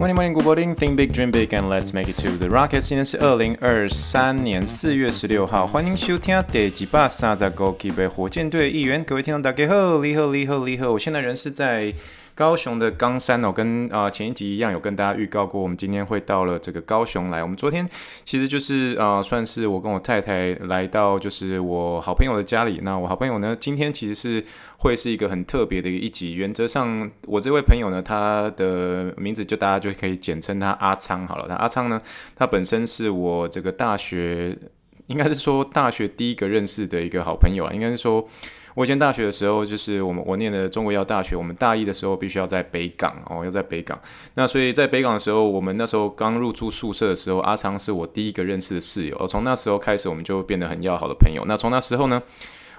Morning, morning, good morning. Think big, dream big, and let's make it to the Rockets，今天是二零二三年四月十六号，欢迎收听第几把三十五期的火箭队一员。各位听众大家好，你好，你好，你好。我现在人是在。高雄的冈山哦，跟啊、前一集一样，有跟大家预告过，我们今天会到了这个高雄来。我们昨天其实就是啊、算是我跟我太太来到，就是我好朋友的家里。那我好朋友呢，今天其实是会是一个很特别的一集。原则上，我这位朋友呢，他的名字就大家就可以简称他阿昌好了。那阿昌呢，他本身是我这个大学，应该是说大学第一个认识的一个好朋友啊，应该是说。我以前大学的时候，就是我们我念的中国药大学，我们大一的时候必须要在北港哦，要在北港。那所以在北港的时候，我们那时候刚入住宿舍的时候，阿昌是我第一个认识的室友。从那时候开始，我们就变得很要好的朋友。那从那时候呢，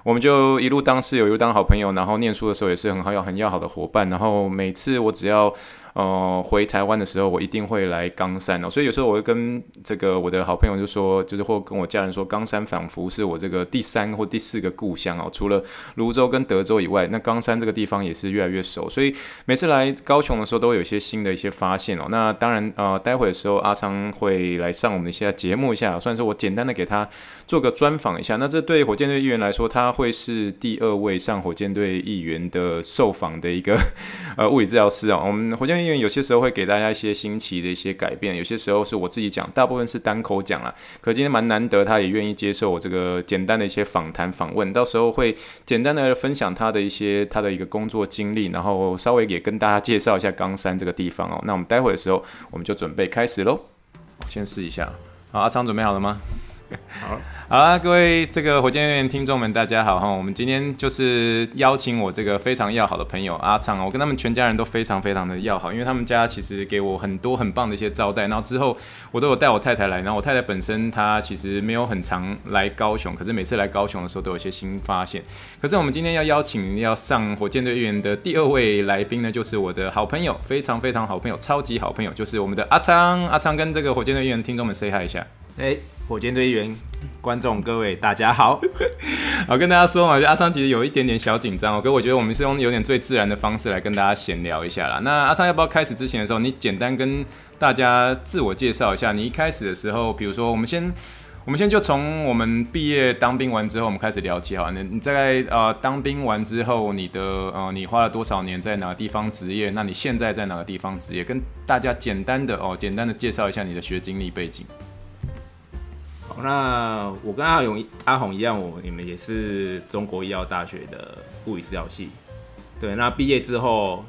我们就一路当室友，一路当好朋友。然后念书的时候也是很好要很要好的伙伴。然后每次我只要呃，回台湾的时候，我一定会来冈山哦，所以有时候我会跟这个我的好朋友就说，就是或跟我家人说，冈山仿佛是我这个第三或第四个故乡哦，除了泸州跟德州以外，那冈山这个地方也是越来越熟，所以每次来高雄的时候，都会有一些新的一些发现哦。那当然呃，待会的时候阿昌会来上我们一下节目一下，算是我简单的给他做个专访一下。那这对火箭队议员来说，他会是第二位上火箭队议员的受访的一个呃物理治疗师啊，我们火箭。因为有些时候会给大家一些新奇的一些改变，有些时候是我自己讲，大部分是单口讲啦。可今天蛮难得，他也愿意接受我这个简单的一些访谈访问，到时候会简单的分享他的一些他的一个工作经历，然后稍微也跟大家介绍一下冈山这个地方哦。那我们待会的时候，我们就准备开始喽。先试一下，好，阿昌准备好了吗？好。好啦，各位这个火箭队员听众们，大家好哈！我们今天就是邀请我这个非常要好的朋友阿昌，我跟他们全家人都非常非常的要好，因为他们家其实给我很多很棒的一些招待。然后之后我都有带我太太来，然后我太太本身她其实没有很常来高雄，可是每次来高雄的时候都有一些新发现。可是我们今天要邀请要上火箭队员的第二位来宾呢，就是我的好朋友，非常非常好朋友，超级好朋友，就是我们的阿昌。阿昌跟这个火箭队员听众们 say hi 一下，哎。火箭队员，观众各位大家好，好跟大家说嘛，阿昌其实有一点点小紧张哦，可我觉得我们是用有点最自然的方式来跟大家闲聊一下啦。那阿昌要不要开始之前的时候，你简单跟大家自我介绍一下？你一开始的时候，比如说我们先，我们先就从我们毕业当兵完之后，我们开始聊起好。那你在呃当兵完之后，你的呃你花了多少年在哪个地方职业？那你现在在哪个地方职业？跟大家简单的哦，简单的介绍一下你的学经历背景。那我跟阿勇、阿红一样，我你们也是中国医药大学的物理治疗系。对，那毕业之后，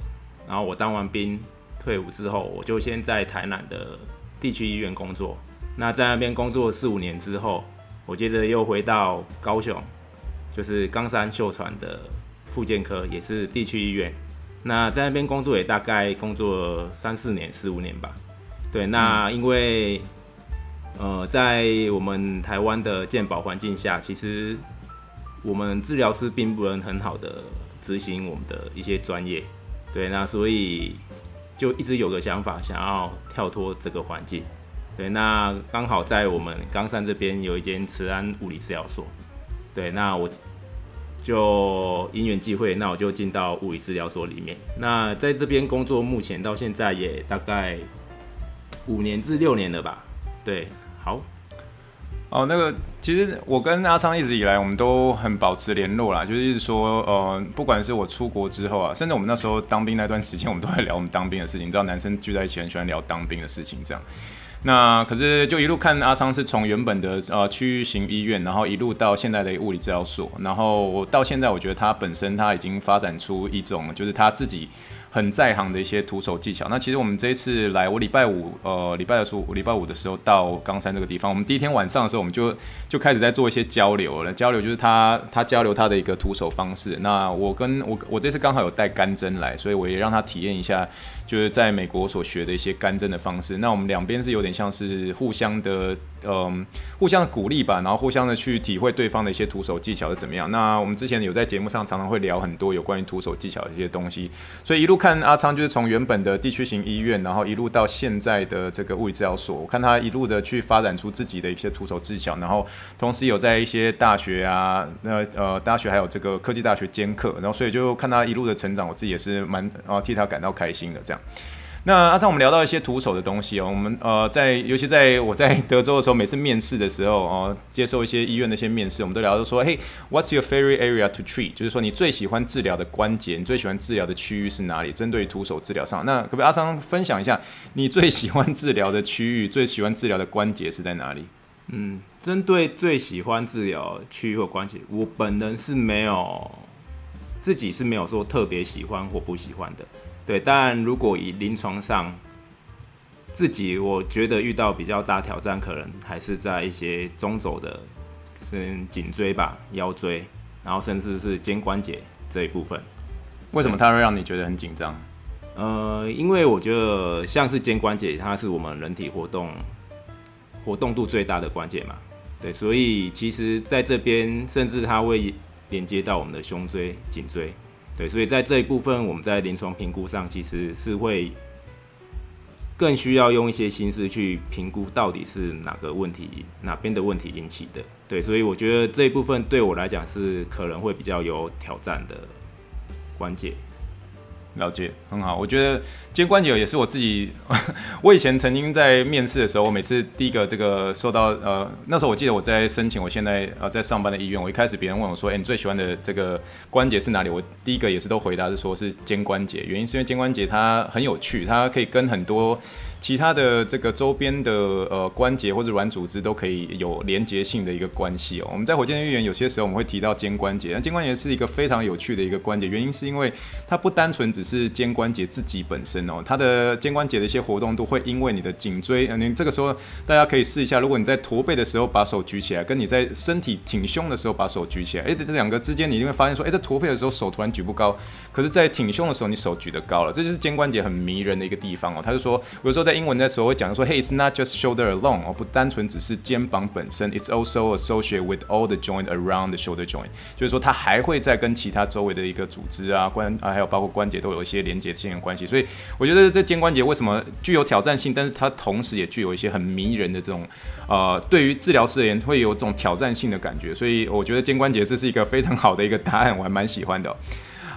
然后我当完兵退伍之后，我就先在台南的地区医院工作。那在那边工作四五年之后，我接着又回到高雄，就是冈山秀传的复健科，也是地区医院。那在那边工作也大概工作三四年、四五年吧。对，那因为。呃，在我们台湾的健保环境下，其实我们治疗师并不能很好的执行我们的一些专业，对，那所以就一直有个想法，想要跳脱这个环境，对，那刚好在我们冈山这边有一间慈安物理治疗所，对，那我就因缘际会，那我就进到物理治疗所里面，那在这边工作，目前到现在也大概五年至六年了吧，对。好，哦，那个其实我跟阿昌一直以来我们都很保持联络啦，就是一直说，呃，不管是我出国之后啊，甚至我们那时候当兵那段时间，我们都在聊我们当兵的事情。你知道，男生聚在一起很喜欢聊当兵的事情，这样。那可是就一路看阿昌是从原本的呃区域型医院，然后一路到现在的物理治疗所，然后到现在，我觉得他本身他已经发展出一种就是他自己。很在行的一些徒手技巧。那其实我们这一次来，我礼拜五，呃，礼拜的时候，礼拜五的时候到冈山这个地方，我们第一天晚上的时候，我们就就开始在做一些交流了。交流就是他他交流他的一个徒手方式。那我跟我我这次刚好有带干针来，所以我也让他体验一下，就是在美国所学的一些干针的方式。那我们两边是有点像是互相的，嗯，互相的鼓励吧，然后互相的去体会对方的一些徒手技巧是怎么样。那我们之前有在节目上常常会聊很多有关于徒手技巧的一些东西，所以一路看阿昌就是从原本的地区型医院，然后一路到现在的这个物理治疗所，我看他一路的去发展出自己的一些徒手技巧，然后同时有在一些大学啊，那呃大学还有这个科技大学兼课，然后所以就看他一路的成长，我自己也是蛮啊替他感到开心的这样。那阿昌，我们聊到一些徒手的东西哦。我们呃，在尤其在我在德州的时候，每次面试的时候哦、接受一些医院的一些面试，我们都聊到说，嘿，What's your favorite area to treat？就是说你最喜欢治疗的关节，你最喜欢治疗的区域是哪里？针对徒手治疗上，那可不可以阿昌分享一下你最喜欢治疗的区域，最喜欢治疗的关节是在哪里？嗯，针对最喜欢治疗区域或关节，我本人是没有自己是没有说特别喜欢或不喜欢的。对，但如果以临床上自己，我觉得遇到比较大挑战，可能还是在一些中轴的，嗯，颈椎吧、腰椎，然后甚至是肩关节这一部分。为什么它会让你觉得很紧张？呃，因为我觉得像是肩关节，它是我们人体活动活动度最大的关节嘛。对，所以其实在这边，甚至它会连接到我们的胸椎、颈椎。对，所以在这一部分，我们在临床评估上其实是会更需要用一些心思去评估到底是哪个问题、哪边的问题引起的。对，所以我觉得这一部分对我来讲是可能会比较有挑战的关键。了解，很好。我觉得肩关节也是我自己，我以前曾经在面试的时候，我每次第一个这个受到呃，那时候我记得我在申请我现在呃在上班的医院，我一开始别人问我说，哎、你最喜欢的这个关节是哪里？我第一个也是都回答是说是肩关节，原因是因为肩关节它很有趣，它可以跟很多。其他的这个周边的呃关节或者软组织都可以有连接性的一个关系哦。我们在火箭队预言有些时候我们会提到肩关节，那肩关节是一个非常有趣的一个关节，原因是因为它不单纯只是肩关节自己本身哦，它的肩关节的一些活动度会因为你的颈椎，嗯，你这个时候大家可以试一下，如果你在驼背的时候把手举起来，跟你在身体挺胸的时候把手举起来，诶，这两个之间你一定会发现说，诶，在驼背的时候手突然举不高，可是在挺胸的时候你手举得高了，这就是肩关节很迷人的一个地方哦。他就说，有时候在英文的时候会讲说，Hey, it's not just shoulder alone，哦，不单纯只是肩膀本身，it's also associated with all the joint around the shoulder joint，就是说它还会再跟其他周围的一个组织啊关啊，还有包括关节都有一些连接性的关系。所以我觉得这肩关节为什么具有挑战性，但是它同时也具有一些很迷人的这种呃，对于治疗师而言会有这种挑战性的感觉。所以我觉得肩关节这是一个非常好的一个答案，我还蛮喜欢的。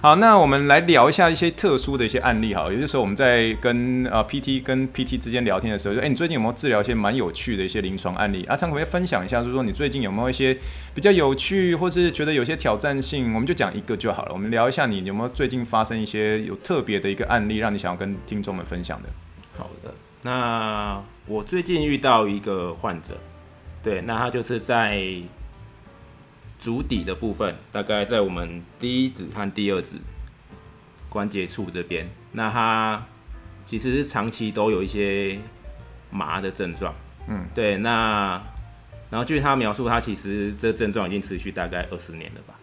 好，那我们来聊一下一些特殊的一些案例。哈，有些时候我们在跟呃 PT 跟 PT 之间聊天的时候，就哎、你最近有没有治疗一些蛮有趣的一些临床案例？阿昌可不可以分享一下，就是说你最近有没有一些比较有趣，或是觉得有些挑战性？我们就讲一个就好了。我们聊一下你有没有最近发生一些有特别的一个案例，让你想要跟听众们分享的。好的，那我最近遇到一个患者，对，那他就是在。足底的部分大概在我们第一指和第二指关节处这边，那他其实是长期都有一些麻的症状，嗯，对，那然后据他描述，他其实这症状已经持续大概二十年了吧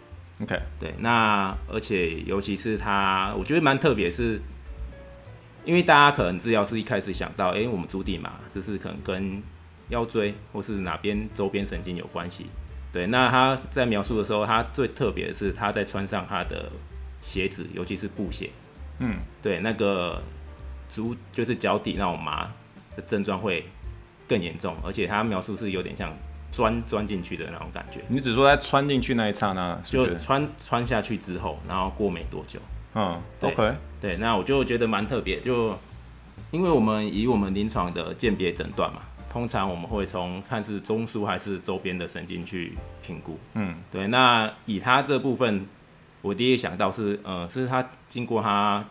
，OK，对，那而且尤其是他，我觉得蛮特别，是因为大家可能治疗师一开始想到，哎、欸，我们足底嘛，这是可能跟腰椎或是哪边周边神经有关系。对，那他在描述的时候，他最特别的是他在穿上他的鞋子，尤其是布鞋。嗯，对，那个足就是脚底那种麻的症状会更严重，而且他描述是有点像钻钻进去的那种感觉。你只说他穿进去那一刹那，就穿穿下去之后，然后过没多久。嗯，OK。对，那我就觉得蛮特别，就因为我们以我们临床的鉴别诊断嘛。通常我们会从看是中枢还是周边的神经去评估。嗯，对。那以他这部分，我第一想到是，呃，是他经过他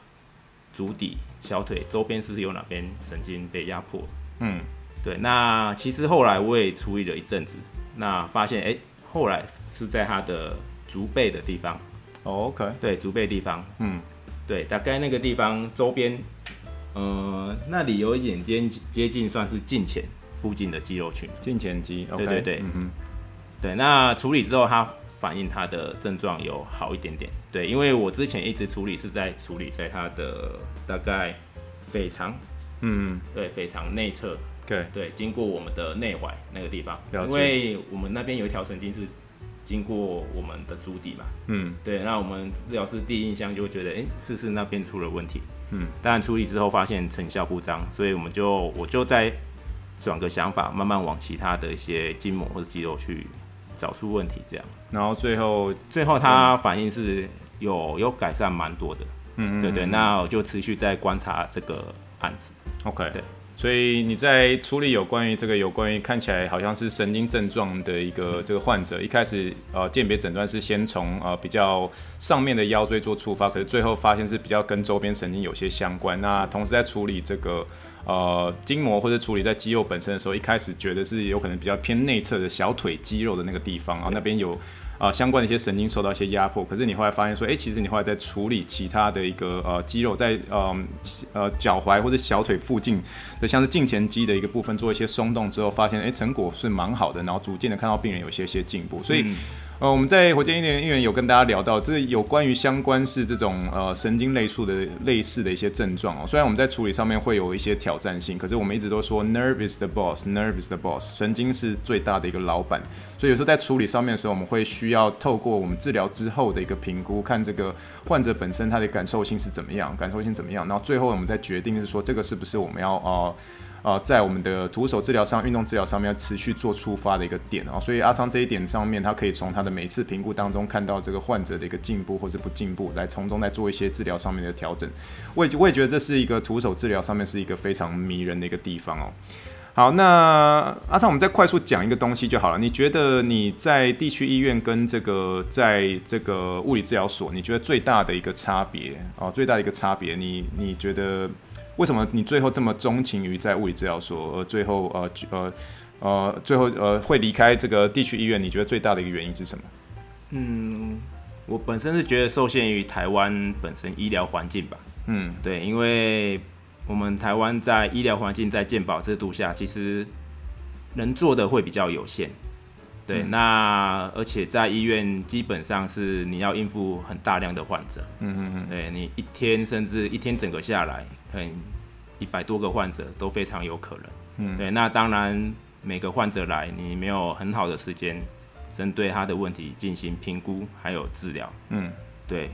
足底、小腿周边是不是有哪边神经被压迫？嗯，对。那其实后来我也处理了一阵子，那发现，哎、欸，后来是在他的足背的地方。哦，OK。对，足背地方。嗯，对，大概那个地方周边，呃，那里有一点点接近算是近前。附近的肌肉群，胫前肌对对对，嗯哼，对。那处理之后，他反映他的症状有好一点点。对，因为我之前一直处理是在处理在他的大概腓肠，嗯，对，腓肠内侧。对对，经过我们的内踝那个地方，因为我们那边有一条神经是经过我们的足底嘛，嗯，对，那我们治疗师第一印象就会觉得，哎、欸，是不是那边出了问题？嗯，但处理之后发现成效不彰，所以我们就我就再转个想法，慢慢往其他的一些筋膜或者肌肉去找出问题，这样。然后最后最后他反应是有有改善蛮多的，嗯，对，对对，那我就持续在观察这个案子。OK，对。所以你在处理有关于这个有关于看起来好像是神经症状的一个这个患者，一开始呃鉴别诊断是先从呃比较上面的腰椎做触发，可是最后发现是比较跟周边神经有些相关。那同时在处理这个呃筋膜或者处理在肌肉本身的时候，一开始觉得是有可能比较偏内侧的小腿肌肉的那个地方，然后那边有。啊、呃，相关的一些神经受到一些压迫，可是你后来发现说，哎、欸，其实你后来在处理其他的一个呃肌肉在，在呃呃脚踝或者小腿附近的，像是胫前肌的一个部分做一些松动之后，发现哎、欸、成果是蛮好的，然后逐渐的看到病人有一些些进步，所以。嗯呃，我们在火箭医疗院有跟大家聊到，这有关于相关是这种呃神经类数的类似的一些症状哦。虽然我们在处理上面会有一些挑战性，可是我们一直都说 nerve is the boss，nerve is the boss，神经是最大的一个老板。所以有时候在处理上面的时候，我们会需要透过我们治疗之后的一个评估，看这个患者本身他的感受性是怎么样，感受性怎么样，然后最后我们再决定是说这个是不是我们要呃。啊、在我们的徒手治疗上、运动治疗上面要持续做出发的一个点啊，所以阿昌这一点上面，他可以从他的每次评估当中看到这个患者的一个进步或是不进步，来从中来做一些治疗上面的调整。我也我也觉得这是一个徒手治疗上面是一个非常迷人的一个地方哦。好，那阿昌，我们再快速讲一个东西就好了。你觉得你在地区医院跟这个在这个物理治疗所，你觉得最大的一个差别啊，最大的一个差别，你你觉得？为什么你最后这么钟情于在物理治疗所，而最后呃呃呃最后呃会离开这个地区医院？你觉得最大的一个原因是什么？嗯，我本身是觉得受限于台湾本身医疗环境吧。嗯，对，因为我们台湾在医疗环境在健保制度下，其实能做的会比较有限。对，嗯、那而且在医院基本上是你要应付很大量的患者。嗯嗯嗯，对你一天甚至一天整个下来。可能一百多个患者都非常有可能，嗯，对，那当然每个患者来，你没有很好的时间针对他的问题进行评估还有治疗，嗯，对，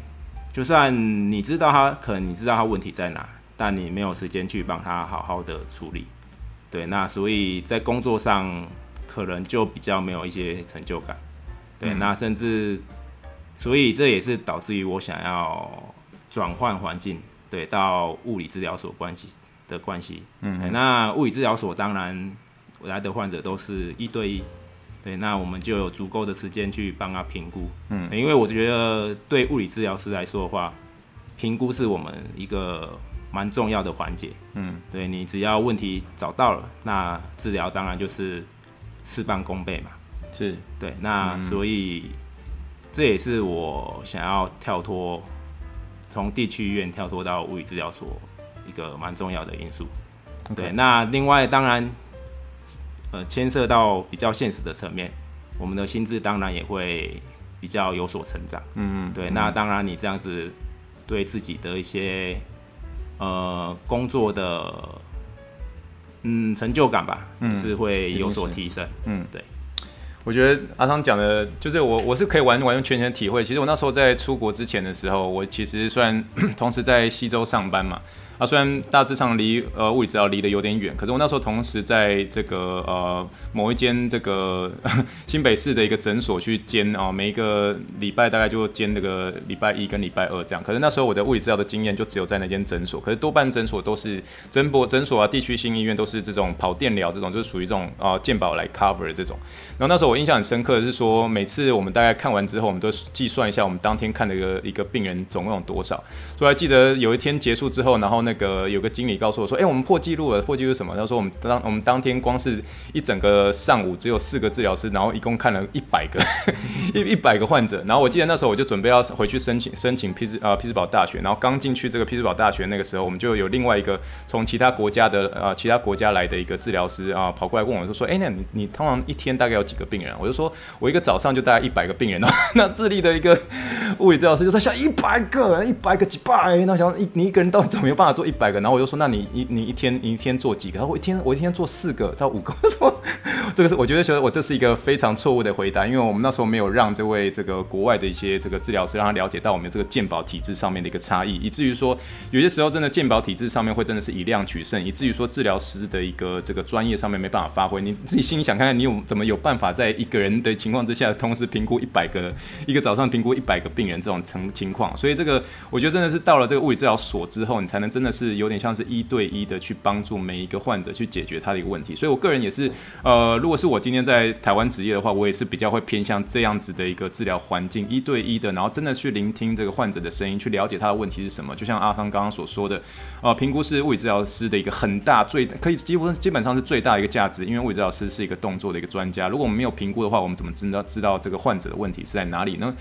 就算你知道他可能你知道他问题在哪，但你没有时间去帮他好好的处理，对，那所以在工作上可能就比较没有一些成就感，对，嗯，那甚至所以这也是导致于我想要转换环境。对，到物理治疗所关系的关系，嗯哼，那物理治疗所当然来的患者都是一对一，对，那我们就有足够的时间去帮他评估，嗯，因为我觉得对物理治疗师来说的话，评估是我们一个蛮重要的环节，嗯，对，你只要问题找到了，那治疗当然就是事半功倍嘛，是对，那所以、嗯、这也是我想要跳脱。从地区医院跳脱到物理治疗所，一个蛮重要的因素。对，那另外当然，呃，牵涉到比较现实的层面，我们的心智当然也会比较有所成长。嗯嗯。对，那当然你这样子对自己的一些呃工作的嗯成就感吧，嗯，是会有所提升。嗯，对。我觉得阿汤讲的，就是我我是可以完完全全体会。其实我那时候在出国之前的时候，我其实虽然 同时在西周上班嘛。啊，虽然大致上离呃物理治疗离得有点远，可是我那时候同时在这个呃某一间这个 新北市的一个诊所去兼啊，每一个礼拜大概就兼那个礼拜一跟礼拜二这样。可是那时候我的物理治疗的经验就只有在那间诊所，可是多半诊所都是诊博诊所啊，地区性医院都是这种跑电疗这种，就是属于这种啊健保来 cover 的这种。然后那时候我印象很深刻的是说，每次我们大概看完之后，我们都计算一下我们当天看的一个一个病人总共有多少。所以还记得有一天结束之后，然后那个有个经理告诉我说：“哎、我们破纪录了，破纪录什么？”他说：“我们当我们当天光是一整个上午只有四个治疗师，然后一共看了一百个一 一百个患者。然后我记得那时候我就准备要回去申请申请匹兹呃匹兹堡大学，然后刚进去这个匹兹堡大学那个时候，我们就有另外一个从其他国家的呃其他国家来的一个治疗师啊、跑过来问我，就说：‘哎、那你你通常一天大概有几个病人，我就说我一个早上就大概一百个病人，那智利的一个物理治疗师就在想一百个，一百个几百，那想一你一个人到底怎么有办法做一百个？然后我就说，那你一你一天你一天做几个？他说我一天我一天做四个到五个。我说 这个是我觉得觉得我这是一个非常错误的回答，因为我们那时候没有让这位这个国外的一些这个治疗师让他了解到我们这个健保体制上面的一个差异，以至于说有些时候真的健保体制上面会真的是以量取胜，以至于说治疗师的一个这个专业上面没办法发挥。你自己心里想看看，你有怎么有办法在一个人的情况之下，同时评估一百个一个早上评估一百个病人这种情情况？所以这个我觉得真的是到了这个物理治疗所之后，你才能真的是有点像是一对一的去帮助每一个患者去解决他的一个问题。所以我个人也是，呃，如果是我今天在台湾职业的话，我也是比较会偏向这样子的一个治疗环境，一对一的，然后真的去聆听这个患者的声音，去了解他的问题是什么。就像阿芳刚刚所说的，呃，评估是物理治疗师的一个很大最可以几乎基本上是最大的一个价值，因为物理治疗师是一个动作的一个专家。如果我们没有评估的话，我们怎么知道知道这个患者的问题是在哪里呢？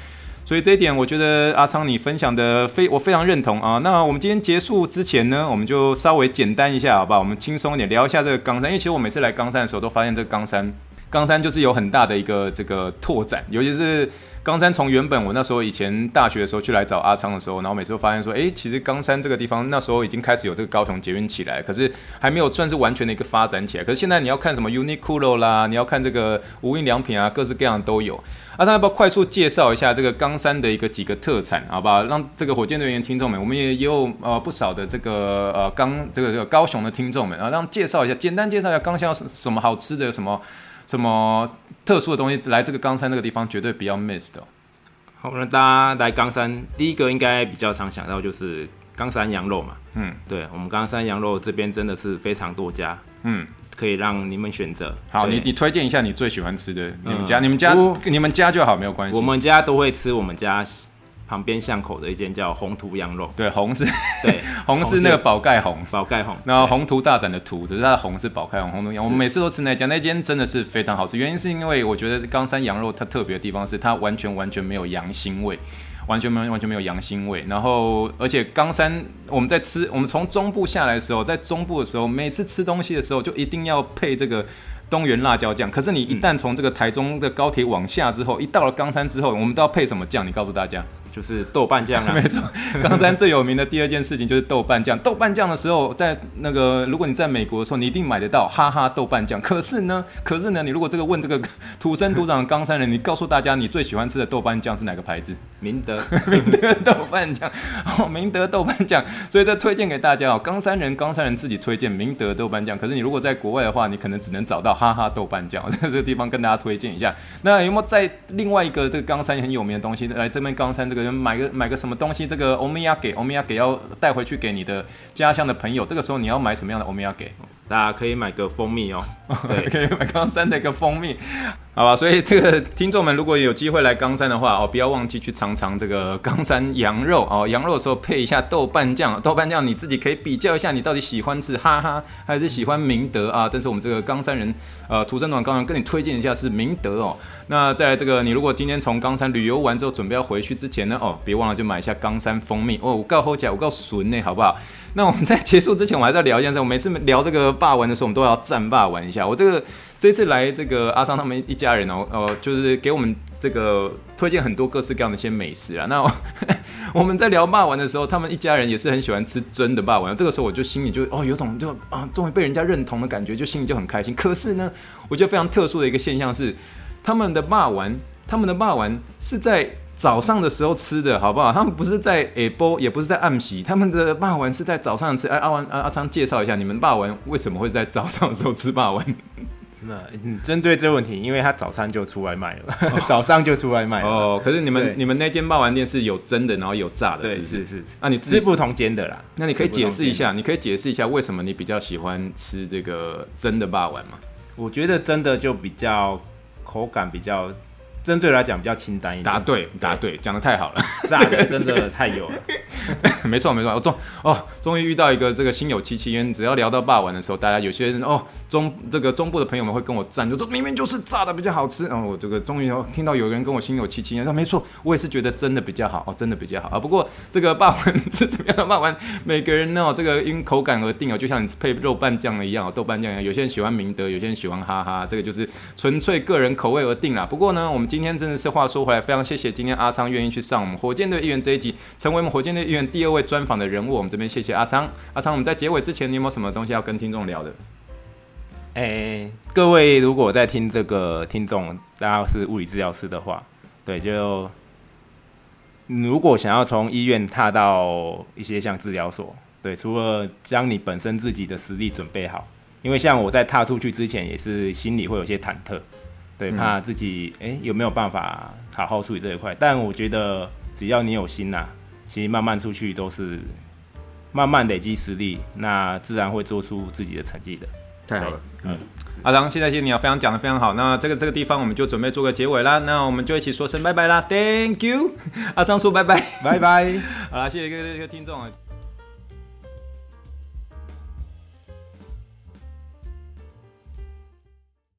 所以这一点，我觉得阿昌你分享的非我非常认同啊。那我们今天结束之前呢，我们就稍微简单一下，好不好？我们轻松一点聊一下这个冈山，因为其实我每次来冈山的时候，都发现这个冈山，冈山就是有很大的一个这个拓展，尤其是。冈山从原本我那时候以前大学的时候去来找阿昌的时候，然后每次都发现说，哎，其实冈山这个地方那时候已经开始有这个高雄捷运起来，可是还没有算是完全的一个发展起来。可是现在你要看什么 Uniqlo 啦，你要看这个无印良品啊，各式各样都有。阿昌要不要快速介绍一下这个冈山的一个几个特产，好不好？让这个火箭队员听众们，我们也也有呃不少的这个呃冈这个这个高雄的听众们啊，让介绍一下，简单介绍一下冈山有什么好吃的什么。什么特殊的东西来这个冈山那个地方绝对不要 miss 的。好，那大家来冈山，第一个应该比较常想到就是冈山羊肉嘛。嗯，对，我们冈山羊肉这边真的是非常多家，嗯，可以让你们选择。好，你你推荐一下你最喜欢吃的，你们家、嗯、你们家你们家就好，没有关系。我们家都会吃，我们家。旁边巷口的一间叫宏图羊肉，对，红是，对，红是那个宝盖红，宝盖红，然后宏图大展的图，只是它的红是宝盖红，宏图羊。我们每次都吃那家，那间真的是非常好吃。原因是因为我觉得冈山羊肉它特别的地方是它完全完全没有羊腥味，完全没有完全没有羊腥味。然后而且冈山我们在吃，我们从中部下来的时候，在中部的时候，每次吃东西的时候就一定要配这个。东元辣椒酱，可是你一旦从这个台中的高铁往下之后，嗯、一到了冈山之后，我们都要配什么酱？你告诉大家，就是豆瓣酱啊。没错，冈山最有名的第二件事情就是豆瓣酱。豆瓣酱的时候，在那个如果你在美国的时候，你一定买得到哈哈豆瓣酱。可是呢，可是呢，你如果这个问这个土生土长的冈山人，你告诉大家你最喜欢吃的豆瓣酱是哪个牌子？明德，明德豆瓣酱。哦，明德豆瓣酱。所以这推荐给大家哦，冈山人，冈山人自己推荐明德豆瓣酱。可是你如果在国外的话，你可能只能找到。哈哈豆瓣酱，在 这个地方跟大家推荐一下。那有没有在另外一个这个冈山很有名的东西？来这边冈山这个买个买个什么东西？这个欧米亚给欧米亚给要带回去给你的家乡的朋友。这个时候你要买什么样的欧米亚给？大家可以买个蜂蜜哦，对，可以买冈山的一个蜂蜜。好吧，所以这个听众们如果有机会来冈山的话哦，不要忘记去尝尝这个冈山羊肉哦。羊肉的时候配一下豆瓣酱，豆瓣酱你自己可以比较一下，你到底喜欢吃哈哈还是喜欢明德啊？但是我们这个冈山人，呃，土生土长冈山跟你推荐一下是明德哦。那在这个你如果今天从冈山旅游完之后准备要回去之前呢，哦，别忘了就买一下冈山蜂蜜哦。我告好讲，我告笋呢，好不好？那我们在结束之前，我还在聊一件事。我每次聊这个霸王的时候，我们都要赞霸王一下。我这个这次来这个阿桑他们一家人哦，呃，就是给我们这个推荐很多各式各样的一些美食啊。那我，们在聊霸王的时候，他们一家人也是很喜欢吃真的霸王。这个时候我就心里就哦，有种就啊，终于被人家认同的感觉，就心里就很开心。可是呢，我觉得非常特殊的一个现象是，他们的霸王，他们的霸王是在。早上的时候吃的好不好？他们不是在下晡，也不是在暗时，他们的霸王是在早上吃。哎，阿文阿阿昌介绍一下，你们霸王为什么会在早上的时候吃霸王？那针对这个问题，因为他早餐就出外卖了，早上就出外卖。哦，可是你们你们那间霸王店是有蒸的，然后有炸的，是是是。那、啊、你是不同煎的啦。那你可以解释一下，你可以解释一下为什么你比较喜欢吃这个蒸的霸王吗？我觉得蒸的就比较口感比较。针对来讲比较清淡一点。答对，答对，讲的太好了。炸的真的太有了。没 错没错，我终哦终于遇到一个这个心有戚戚焉。只要聊到霸王的时候，大家有些人哦中这个中部的朋友们会跟我赞，就说明明就是炸的比较好吃。然后我这个终于听到有人跟我心有戚戚焉，说没错，我也是觉得真的比较好哦，真的比较好啊。不过这个霸王是怎么样的霸王？每个人呢这个因口感而定哦，就像你配肉拌酱的一样哦，豆瓣酱一样。有些人喜欢明德，有些人喜欢哈哈，这个就是纯粹个人口味而定啦。不过呢，我们今今天真的是话说回来，非常谢谢今天阿昌愿意去上我们火箭队议员这一集，成为我们火箭队议员第二位专访的人物。我们这边谢谢阿昌。阿昌，我们在结尾之前，你有没有什么东西要跟听众聊的？哎、各位如果在听这个听众，大家是物理治疗师的话，对，就如果想要从医院踏到一些像治疗所，对，除了将你本身自己的实力准备好，因为像我在踏出去之前，也是心里会有些忐忑，对，怕自己哎、欸、有没有办法好好处理这一块。但我觉得只要你有心呐、啊，其实慢慢出去都是。慢慢累积实力，那自然会做出自己的成绩的。太好了，嗯，阿长，谢谢你啊，非常讲的非常好。那这个这个地方我们就准备做个结尾啦，那我们就一起说声拜拜啦，Thank you，阿长说拜拜，拜拜，好啦，谢谢各位各位听众啊。